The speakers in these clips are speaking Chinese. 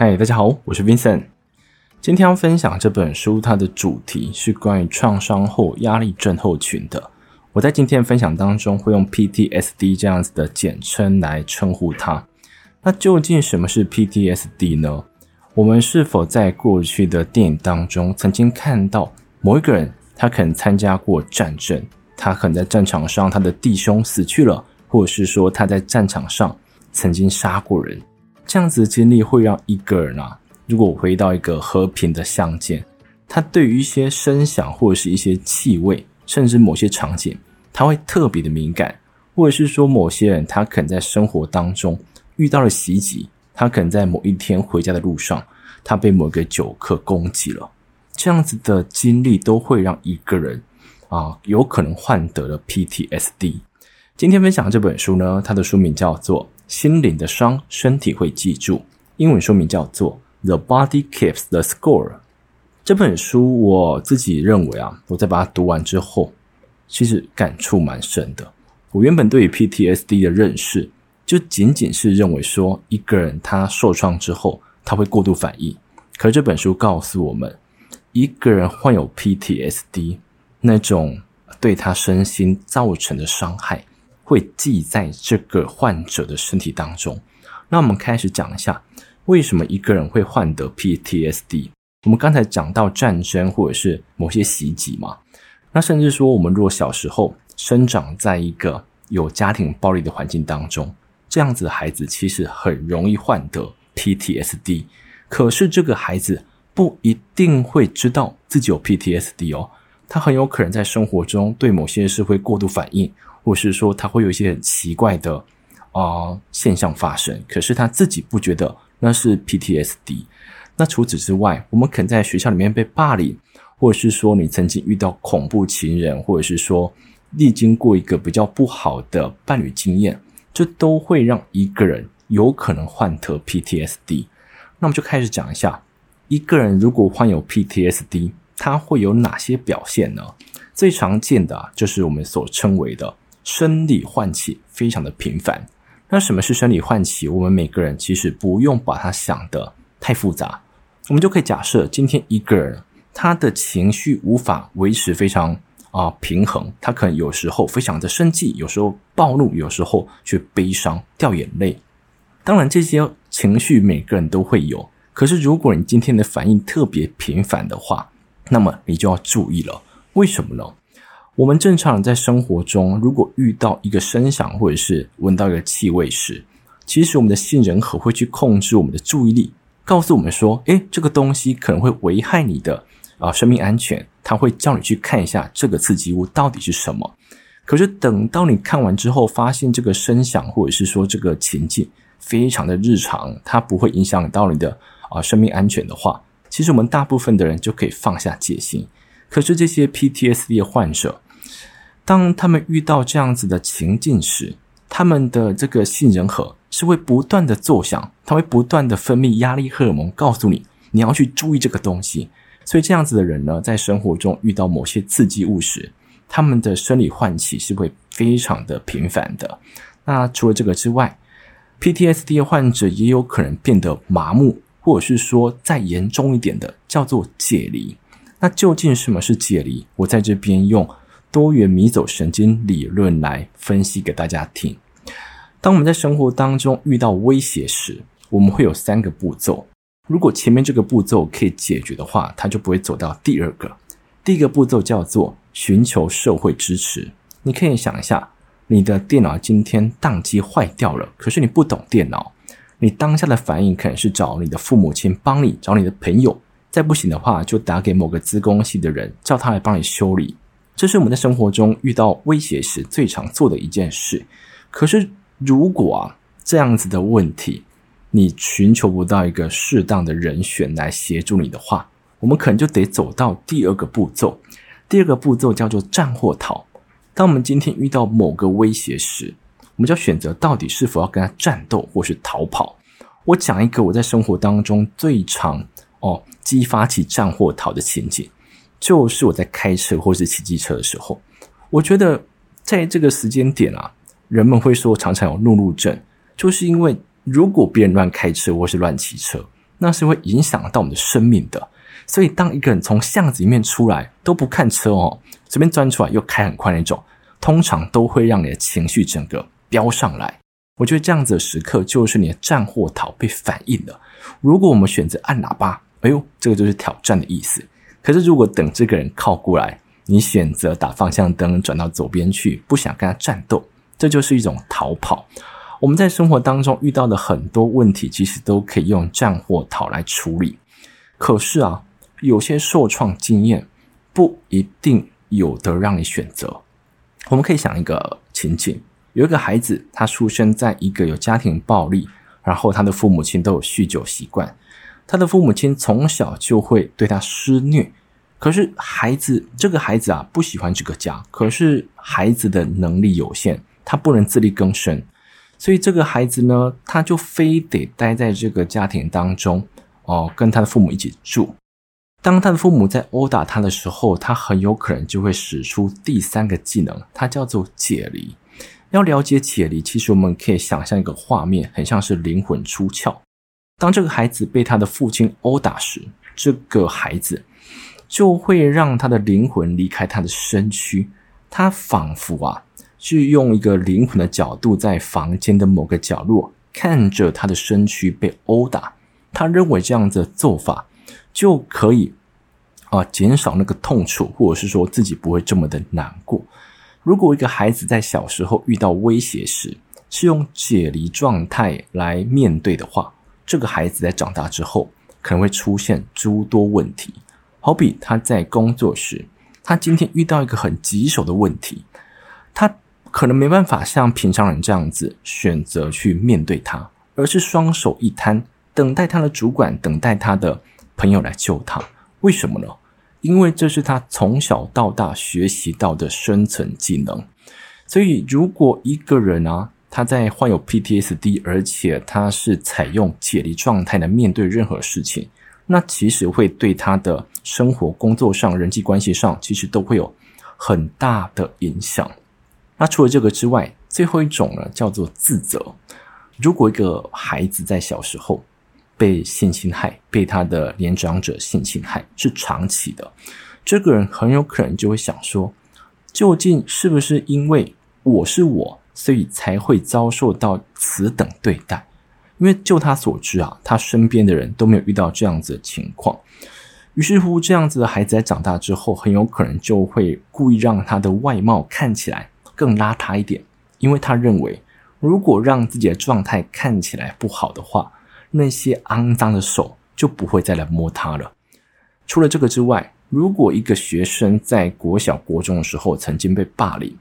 嗨，大家好，我是 Vincent。今天要分享这本书，它的主题是关于创伤后压力症候群的。我在今天分享当中会用 PTSD 这样子的简称来称呼它。那究竟什么是 PTSD 呢？我们是否在过去的电影当中曾经看到某一个人，他可能参加过战争，他可能在战场上他的弟兄死去了，或者是说他在战场上曾经杀过人？这样子的经历会让一个人啊，如果回到一个和平的乡间，他对于一些声响或者是一些气味，甚至某些场景，他会特别的敏感，或者是说某些人他可能在生活当中遇到了袭击，他可能在某一天回家的路上，他被某个酒客攻击了，这样子的经历都会让一个人啊有可能患得了 PTSD。今天分享这本书呢，它的书名叫做。心灵的伤，身体会记住。英文书名叫做《The Body Keeps the Score》。这本书我自己认为啊，我在把它读完之后，其实感触蛮深的。我原本对于 PTSD 的认识，就仅仅是认为说，一个人他受创之后，他会过度反应。可是这本书告诉我们，一个人患有 PTSD，那种对他身心造成的伤害。会记在这个患者的身体当中。那我们开始讲一下，为什么一个人会患得 PTSD？我们刚才讲到战争或者是某些袭击嘛，那甚至说，我们若小时候生长在一个有家庭暴力的环境当中，这样子的孩子其实很容易患得 PTSD。可是这个孩子不一定会知道自己有 PTSD 哦，他很有可能在生活中对某些事会过度反应。或是说他会有一些很奇怪的啊、现象发生，可是他自己不觉得那是 PTSD。那除此之外，我们可能在学校里面被霸凌，或者是说你曾经遇到恐怖情人，或者是说历经过一个比较不好的伴侣经验，这都会让一个人有可能患得 PTSD。那我们就开始讲一下，一个人如果患有 PTSD，他会有哪些表现呢？最常见的，就是我们所称为的。生理唤起非常的频繁。那什么是生理唤起？我们每个人其实不用把它想得太复杂，我们就可以假设，今天一个人他的情绪无法维持非常啊、平衡，他可能有时候非常的生气，有时候暴怒，有时候却悲伤掉眼泪。当然这些情绪每个人都会有，可是如果你今天的反应特别频繁的话，那么你就要注意了。为什么呢？我们正常人在生活中，如果遇到一个声响或者是闻到一个气味时，其实我们的杏仁核会去控制我们的注意力，告诉我们说：“诶，这个东西可能会危害你的啊生命安全。”它会叫你去看一下这个刺激物到底是什么。可是等到你看完之后，发现这个声响或者是说这个情境非常的日常，它不会影响到你的啊生命安全的话，其实我们大部分的人就可以放下戒心。可是这些 PTSD 的患者，当他们遇到这样子的情境时，他们的这个杏仁核是会不断的作响，它会不断的分泌压力荷尔蒙，告诉你你要去注意这个东西。所以这样子的人呢，在生活中遇到某些刺激物时，他们的生理唤起是会非常的频繁的。那除了这个之外，PTSD 患者也有可能变得麻木，或者是说再严重一点的叫做解离。那究竟什么是解离？我在这边用。多元迷走神经理论来分析给大家听。当我们在生活当中遇到威胁时，我们会有三个步骤。如果前面这个步骤可以解决的话，它就不会走到第二个。第一个步骤叫做寻求社会支持。你可以想一下，你的电脑今天宕机坏掉了，可是你不懂电脑，你当下的反应可能是找你的父母亲帮你，找你的朋友，再不行的话就打给某个资工系的人，叫他来帮你修理。这是我们在生活中遇到威胁时最常做的一件事。可是，如果啊这样子的问题，你寻求不到一个适当的人选来协助你的话，我们可能就得走到第二个步骤。第二个步骤叫做战或逃。当我们今天遇到某个威胁时，我们就要选择到底是否要跟他战斗或是逃跑。我讲一个我在生活当中最常哦激发起战或逃的情景。就是我在开车或是骑机车的时候，我觉得在这个时间点啊，人们会说常常有怒路症，就是因为如果别人乱开车或是乱骑车，那是会影响到我们的生命的。所以，当一个人从巷子里面出来都不看车哦，随便钻出来又开很快那种，通常都会让你的情绪整个飙上来。我觉得这样子的时刻就是你的战或逃被反应了。如果我们选择按喇叭，哎呦，这个就是挑战的意思。可是如果等这个人靠过来，你选择打方向灯转到左边去，不想跟他战斗，这就是一种逃跑。我们在生活当中遇到的很多问题，其实都可以用战或逃来处理。可是啊。有些受创经验不一定有的让你选择。我们可以想一个情景：有一个孩子，他出生在一个有家庭暴力，然后他的父母亲都有酗酒习惯，他的父母亲从小就会对他施虐。可是孩子，这个孩子啊，不喜欢这个家。可是孩子的能力有限，他不能自力更生，所以这个孩子呢，他就非得待在这个家庭当中，哦，跟他的父母一起住。当他的父母在殴打他的时候，他很有可能就会使出第三个技能，它叫做解离。要了解解离，其实我们可以想象一个画面，很像是灵魂出窍。当这个孩子被他的父亲殴打时，这个孩子就会让他的灵魂离开他的身躯，他仿佛啊，是用一个灵魂的角度，在房间的某个角落看着他的身躯被殴打。他认为这样子的做法。就可以啊，减少那个痛楚，或者是说自己不会这么的难过。如果一个孩子在小时候遇到威胁时，是用解离状态来面对的话，这个孩子在长大之后可能会出现诸多问题。好比他在工作时，他今天遇到一个很棘手的问题，他可能没办法像平常人这样子选择去面对他，而是双手一摊，等待他的主管，等待他的。朋友来救他，为什么呢？因为这是他从小到大学习到的生存技能。所以，如果一个人啊，他在患有 PTSD，而且他是采用解离状态来面对任何事情，那其实会对他的生活、工作上、人际关系上，其实都会有很大的影响。那除了这个之外，最后一种呢，叫做自责。如果一个孩子在小时候，被性侵害，被他的年长者性侵害是长期的，这个人很有可能就会想说，究竟是不是因为我是我，所以才会遭受到此等对待？因为就他所知啊，他身边的人都没有遇到这样子的情况。于是乎，这样子的孩子在长大之后，很有可能就会故意让他的外貌看起来更邋遢一点，因为他认为，如果让自己的状态看起来不好的话，那些肮脏的手就不会再来摸他了。除了这个之外，如果一个学生在国小、国中的时候曾经被霸凌，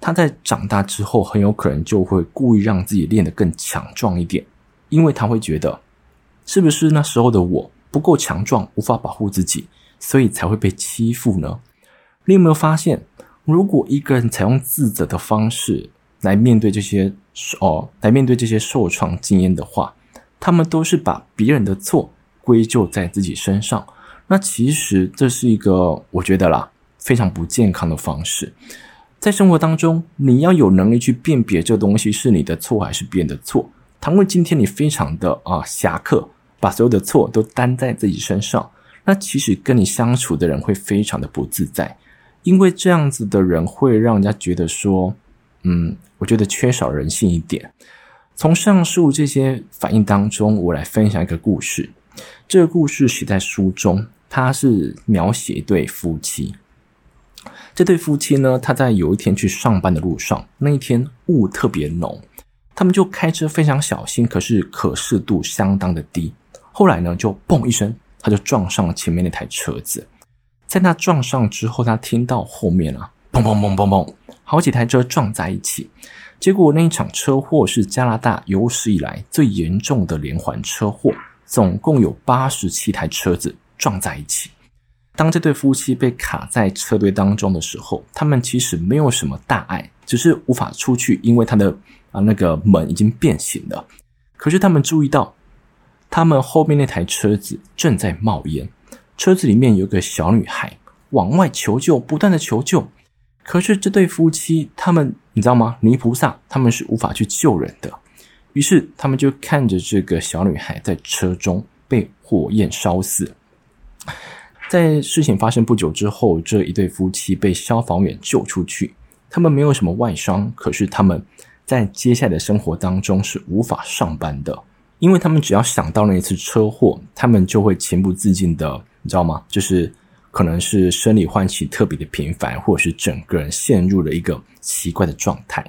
他在长大之后很有可能就会故意让自己练得更强壮一点，因为他会觉得，是不是那时候的我不够强壮，无法保护自己，所以才会被欺负呢？你有没有发现，如果一个人采用自责的方式来面对这些哦，来面对这些受创经验的话，他们都是把别人的错归咎在自己身上，那其实这是一个我觉得啦非常不健康的方式。在生活当中，你要有能力去辨别这东西是你的错还是别人的错。倘若今天你非常的啊侠客，把所有的错都担在自己身上，那其实跟你相处的人会非常的不自在，因为这样子的人会让人家觉得说，嗯，我觉得缺少人性一点。从上述这些反应当中，我来分享一个故事。这个故事写在书中，它是描写一对夫妻。这对夫妻呢，他在有一天去上班的路上，那一天雾特别浓，他们就开车非常小心，可是可视度相当的低。后来呢，就嘣一声，他就撞上了前面那台车子。在他撞上之后，他听到后面啊，砰砰砰砰砰，好几台车撞在一起。结果那一场车祸是加拿大有史以来最严重的连环车祸，总共有八十七台车子撞在一起。当这对夫妻被卡在车队当中的时候，他们其实没有什么大碍，只是无法出去，因为他的啊那个门已经变形了。可是他们注意到，他们后面那台车子正在冒烟，车子里面有个小女孩往外求救，不断的求救。可是这对夫妻，他们你知道吗？泥菩萨他们是无法去救人的。于是他们就看着这个小女孩在车中被火焰烧死。在事情发生不久之后，这一对夫妻被消防员救出去。他们没有什么外伤，可是他们在接下来的生活当中是无法上班的，因为他们只要想到那一次车祸，他们就会情不自禁的，你知道吗？就是可能是生理唤起特别的频繁，或者是整个人陷入了一个奇怪的状态。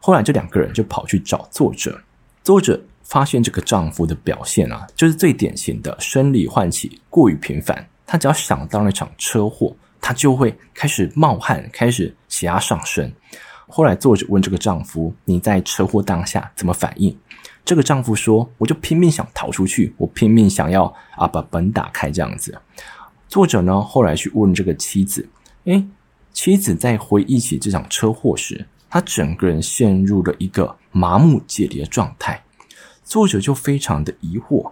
后来这两个人就跑去找作者，作者发现这个丈夫的表现啊，就是最典型的生理唤起过于频繁。他只要想到那场车祸，他就会开始冒汗，开始血压上升。后来作者问这个丈夫：“你在车祸当下怎么反应？”这个丈夫说：“我就拼命想逃出去，我拼命想要啊把门打开这样子。”作者呢，后来去问这个妻子：“诶，妻子在回忆起这场车祸时，她整个人陷入了一个麻木解离的状态。”作者就非常的疑惑。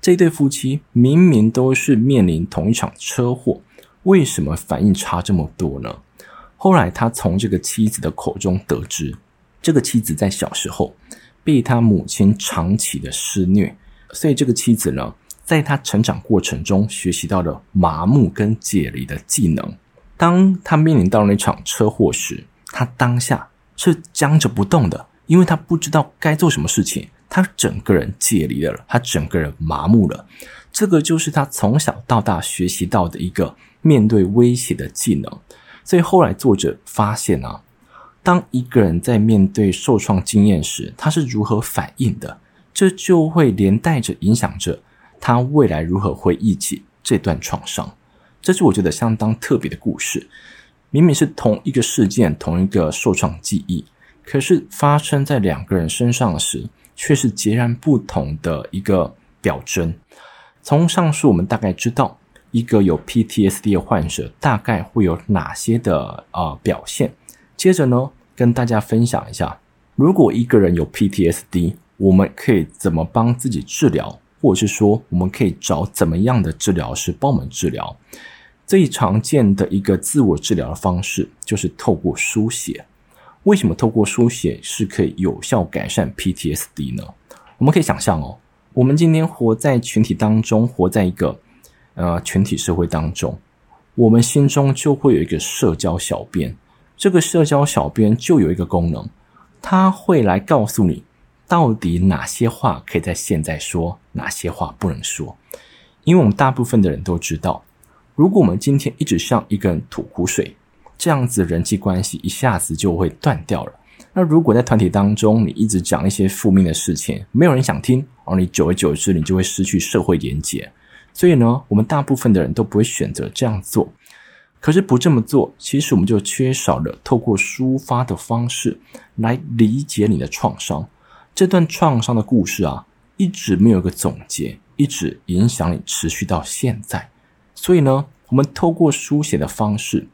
这对夫妻明明都是面临同一场车祸，为什么反应差这么多呢？后来他从这个妻子的口中得知，这个妻子在小时候被他母亲长期的施虐，所以这个妻子呢，在他成长过程中学习到了麻木跟解离的技能。当他面临到那场车祸时，他当下是僵着不动的，因为他不知道该做什么事情。他整个人解离了，他整个人麻木了。这个就是他从小到大学习到的一个面对威胁的技能。所以后来作者发现啊，当一个人在面对受创经验时，他是如何反应的，这就会连带着影响着他未来如何回忆起这段创伤。这是我觉得相当特别的故事。明明是同一个事件，同一个受创记忆，可是发生在两个人身上时，却是截然不同的一个表征。从上述，我们大概知道一个有 PTSD 的患者大概会有哪些的呃表现。接着呢，跟大家分享一下，如果一个人有 PTSD，我们可以怎么帮自己治疗，或者是说，我们可以找怎么样的治疗师帮我们治疗。最常见的一个自我治疗的方式，就是透过书写。为什么透过书写是可以有效改善 PTSD 呢？我们可以想象哦，我们今天活在群体当中，活在一个呃群体社会当中，我们心中就会有一个社交小编。这个社交小编就有一个功能，他会来告诉你到底哪些话可以在现在说，哪些话不能说。因为我们大部分的人都知道，如果我们今天一直向一个人吐苦水。这样子人际关系一下子就会断掉了。那如果在团体当中，你一直讲一些负面的事情，没有人想听，而你久而久之，你就会失去社会连接。所以呢，我们大部分的人都不会选择这样做。可是不这么做，其实我们就缺少了透过抒发的方式来理解你的创伤。这段创伤的故事啊，一直没有个总结，一直影响你持续到现在。所以呢，我们透过书写的方式。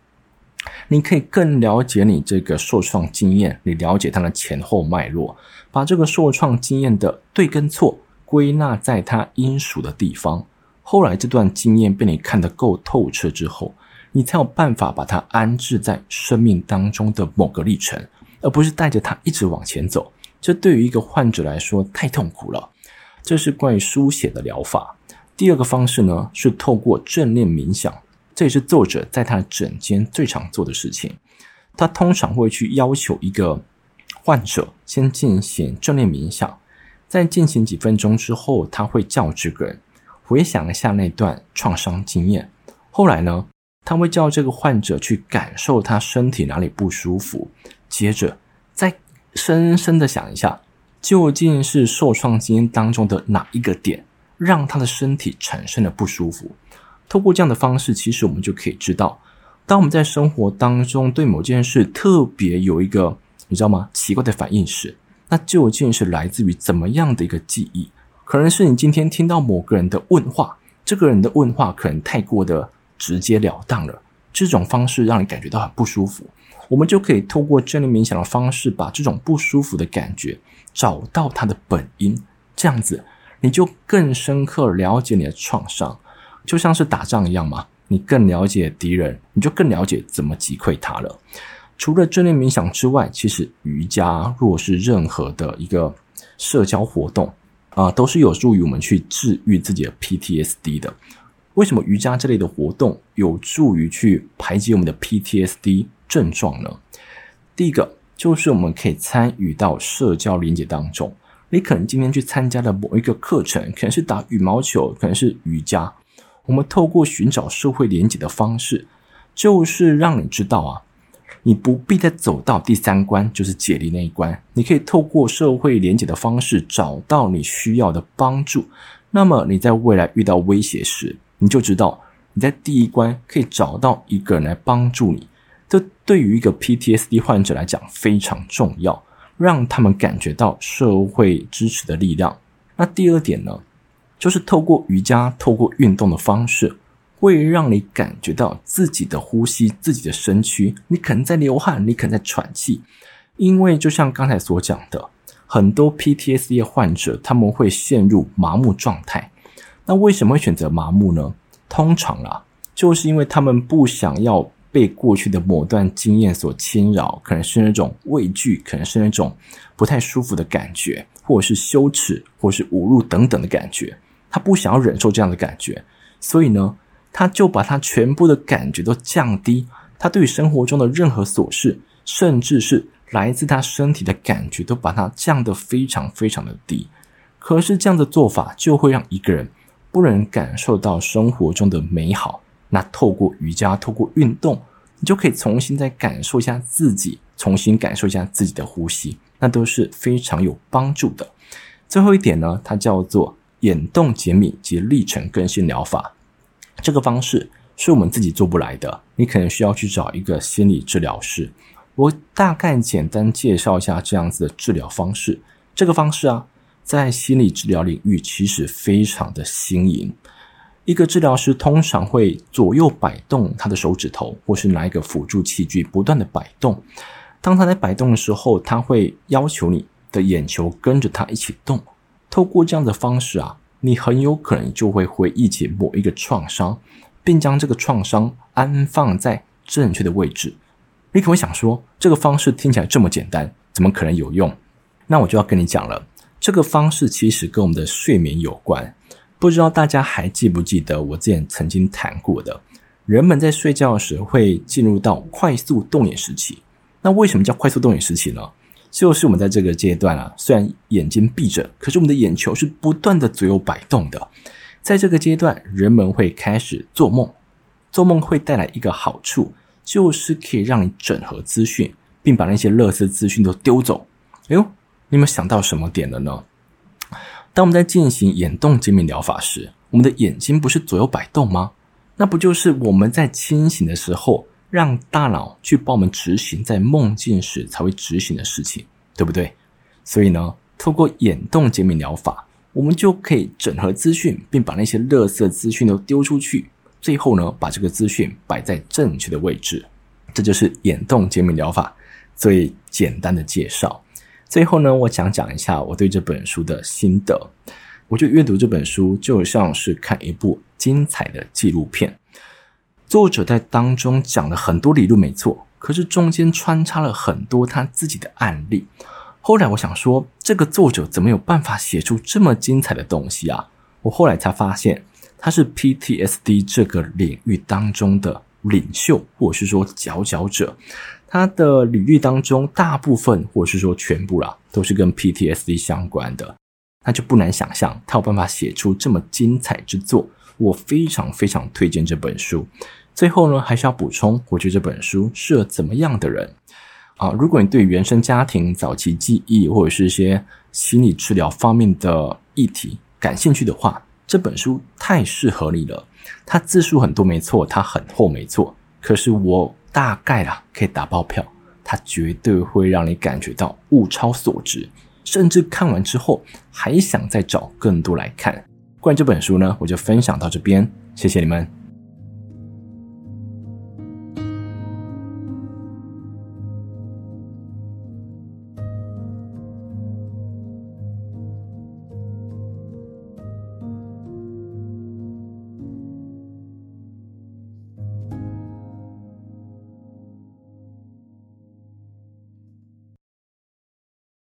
你可以更了解你这个受创经验，你了解它的前后脉络，把这个受创经验的对跟错归纳在它应属的地方。后来这段经验被你看得够透彻之后，你才有办法把它安置在生命当中的某个历程，而不是带着它一直往前走。这对于一个患者来说太痛苦了。这是关于书写的疗法。第二个方式呢，是透过正念冥想。这也是作者在他的诊间最常做的事情。他通常会去要求一个患者先进行正念冥想，在进行几分钟之后，他会叫这个人回想一下那段创伤经验。后来呢，他会叫这个患者去感受他身体哪里不舒服，接着再深深的想一下，究竟是受创经验当中的哪一个点让他的身体产生了不舒服。透过这样的方式，其实我们就可以知道，当我们在生活当中对某件事特别有一个你知道吗？奇怪的反应时，那究竟是来自于怎么样的一个记忆？可能是你今天听到某个人的问话，这个人的问话可能太过的直截了当了，这种方式让你感觉到很不舒服。我们就可以透过正念冥想的方式，把这种不舒服的感觉找到它的本因，这样子你就更深刻了解你的创伤。就像是打仗一样嘛，你更了解敌人，你就更了解怎么击溃他了。除了正念冥想之外，其实瑜伽若是任何的一个社交活动，啊、都是有助于我们去治愈自己的 PTSD 的。为什么瑜伽这类的活动有助于去排解我们的 PTSD 症状呢？第一个就是我们可以参与到社交连接当中。你可能今天去参加了某一个课程，可能是打羽毛球，可能是瑜伽。我们透过寻找社会连接的方式，就是让你知道啊，你不必再走到第三关，就是解离那一关。你可以透过社会连结的方式，找到你需要的帮助。那么你在未来遇到威胁时，你就知道你在第一关可以找到一个人来帮助你。这对于一个 PTSD 患者来讲非常重要。让他们感觉到社会支持的力量。那第二点呢，就是透过瑜伽、透过运动的方式，会让你感觉到自己的呼吸、自己的身躯。你可能在流汗，你可能在喘气，因为就像刚才所讲的，很多 PTSD 患者他们会陷入麻木状态。那为什么会选择麻木呢？通常啊，就是因为他们不想要。被过去的某段经验所侵扰，可能是那种畏惧，可能是那种不太舒服的感觉，或者是羞耻，或者是侮辱等等的感觉。他不想要忍受这样的感觉，所以呢，他就把他全部的感觉都降低。他对生活中的任何琐事，甚至是来自他身体的感觉，都把它降得非常非常的低。可是这样的做法，就会让一个人不能感受到生活中的美好。那透过瑜伽，透过运动，你就可以重新再感受一下自己，重新感受一下自己的呼吸，那都是非常有帮助的。最后一点呢，它叫做眼动减敏及历程更新疗法。这个方式是我们自己做不来的，你可能需要去找一个心理治疗师。我大概简单介绍一下这样子的治疗方式。这个方式啊，在心理治疗领域其实非常的新颖。一个治疗师通常会左右摆动他的手指头，或是拿一个辅助器具不断的摆动。当他在摆动的时候，他会要求你的眼球跟着他一起动。透过这样的方式啊，你很有可能就会回忆起某一个创伤，并将这个创伤安放在正确的位置。你可能会想说，这个方式听起来这么简单，怎么可能有用？那我就要跟你讲了，这个方式其实跟我们的睡眠有关。不知道大家还记不记得我之前曾经谈过的，人们在睡觉时会进入到快速动眼时期。那为什么叫快速动眼时期呢？就是我们在这个阶段啊，虽然眼睛闭着，可是我们的眼球是不断的左右摆动的。在这个阶段，人们会开始做梦。做梦会带来一个好处，就是可以让你整合资讯，并把那些垃圾资讯都丢走。哎呦，你们想到什么点了呢？当我们在进行眼动减敏疗法时，我们的眼睛不是左右摆动吗？那不就是我们在清醒的时候，让大脑去帮我们执行在梦境时才会执行的事情，对不对？所以呢，透过眼动解敏疗法，我们就可以整合资讯，并把那些垃圾资讯都丢出去，最后呢，把这个资讯摆在正确的位置。这就是眼动解敏疗法最简单的介绍。最后呢，我想讲一下我对这本书的心得。我觉得阅读这本书就像是看一部精彩的纪录片。作者在当中讲了很多理论，没错，可是中间穿插了很多他自己的案例。后来我想说，这个作者怎么有办法写出这么精彩的东西啊？我后来才发现，他是 PTSD 这个领域当中的领袖，或者是说佼佼者。他的履历当中，大部分或者是说全部啦，都是跟 PTSD 相关的，那就不难想象他有办法写出这么精彩之作。我非常非常推荐这本书。最后呢，还是要补充，我觉得这本书适合怎么样的人啊？如果你对原生家庭、早期记忆或者是一些心理治疗方面的议题感兴趣的话，这本书太适合你了。它字数很多没错，它很厚没错，可是我。大概啦，可以打包票，它绝对会让你感觉到物超所值，甚至看完之后还想再找更多来看。关于这本书呢，我就分享到这边，谢谢你们。